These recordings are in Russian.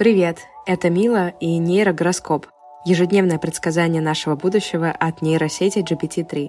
Привет, это Мила и нейрогороскоп. Ежедневное предсказание нашего будущего от нейросети GPT-3.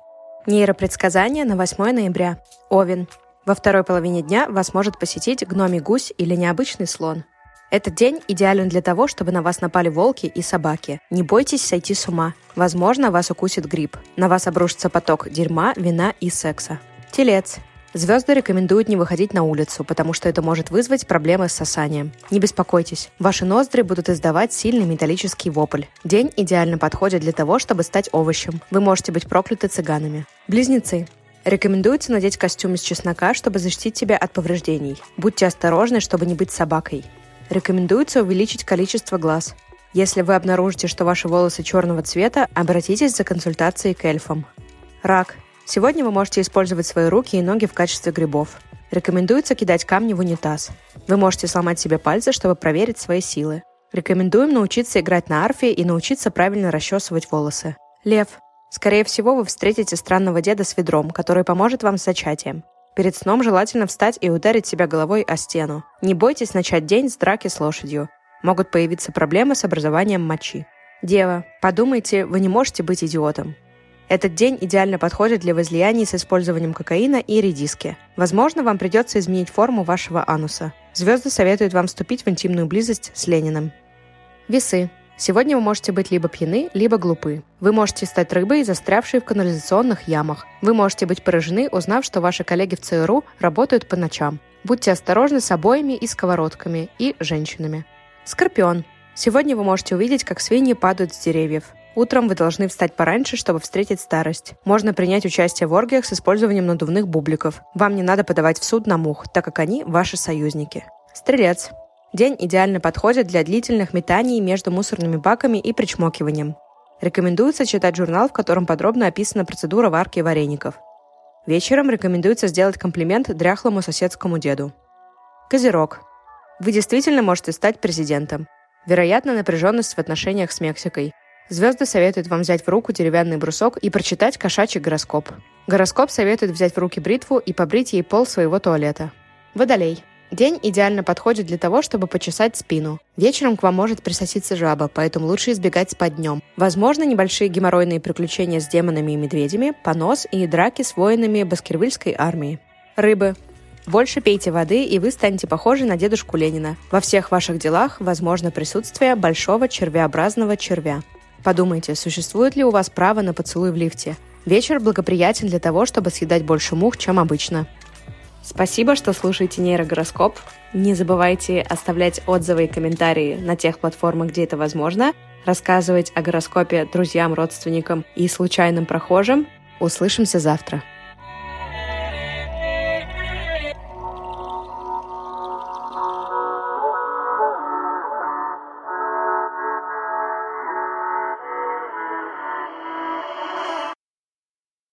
Нейропредсказание на 8 ноября. Овен. Во второй половине дня вас может посетить гномий гусь или необычный слон. Этот день идеален для того, чтобы на вас напали волки и собаки. Не бойтесь сойти с ума. Возможно, вас укусит грипп. На вас обрушится поток дерьма, вина и секса. Телец. Звезды рекомендуют не выходить на улицу, потому что это может вызвать проблемы с сосанием. Не беспокойтесь, ваши ноздри будут издавать сильный металлический вопль. День идеально подходит для того, чтобы стать овощем. Вы можете быть прокляты цыганами. Близнецы. Рекомендуется надеть костюм из чеснока, чтобы защитить себя от повреждений. Будьте осторожны, чтобы не быть собакой. Рекомендуется увеличить количество глаз. Если вы обнаружите, что ваши волосы черного цвета, обратитесь за консультацией к эльфам. Рак. Сегодня вы можете использовать свои руки и ноги в качестве грибов. Рекомендуется кидать камни в унитаз. Вы можете сломать себе пальцы, чтобы проверить свои силы. Рекомендуем научиться играть на арфе и научиться правильно расчесывать волосы. Лев. Скорее всего, вы встретите странного деда с ведром, который поможет вам с зачатием. Перед сном желательно встать и ударить себя головой о стену. Не бойтесь начать день с драки с лошадью. Могут появиться проблемы с образованием мочи. Дева, подумайте, вы не можете быть идиотом. Этот день идеально подходит для возлияний с использованием кокаина и редиски. Возможно, вам придется изменить форму вашего ануса. Звезды советуют вам вступить в интимную близость с Лениным. Весы. Сегодня вы можете быть либо пьяны, либо глупы. Вы можете стать рыбой, застрявшей в канализационных ямах. Вы можете быть поражены, узнав, что ваши коллеги в ЦРУ работают по ночам. Будьте осторожны с обоями и сковородками, и женщинами. Скорпион. Сегодня вы можете увидеть, как свиньи падают с деревьев. Утром вы должны встать пораньше, чтобы встретить старость. Можно принять участие в оргиях с использованием надувных бубликов. Вам не надо подавать в суд на мух, так как они ваши союзники. Стрелец. День идеально подходит для длительных метаний между мусорными баками и причмокиванием. Рекомендуется читать журнал, в котором подробно описана процедура варки вареников. Вечером рекомендуется сделать комплимент дряхлому соседскому деду. Козерог. Вы действительно можете стать президентом. Вероятно, напряженность в отношениях с Мексикой. Звезды советуют вам взять в руку деревянный брусок и прочитать кошачий гороскоп. Гороскоп советует взять в руки бритву и побрить ей пол своего туалета. Водолей. День идеально подходит для того, чтобы почесать спину. Вечером к вам может присоситься жаба, поэтому лучше избегать спать днем. Возможно, небольшие геморройные приключения с демонами и медведями, понос и драки с воинами баскервильской армии. Рыбы. Больше пейте воды, и вы станете похожи на дедушку Ленина. Во всех ваших делах возможно присутствие большого червеобразного червя. Подумайте, существует ли у вас право на поцелуй в лифте? Вечер благоприятен для того, чтобы съедать больше мух, чем обычно. Спасибо, что слушаете нейрогороскоп. Не забывайте оставлять отзывы и комментарии на тех платформах, где это возможно, рассказывать о гороскопе друзьям, родственникам и случайным прохожим. Услышимся завтра.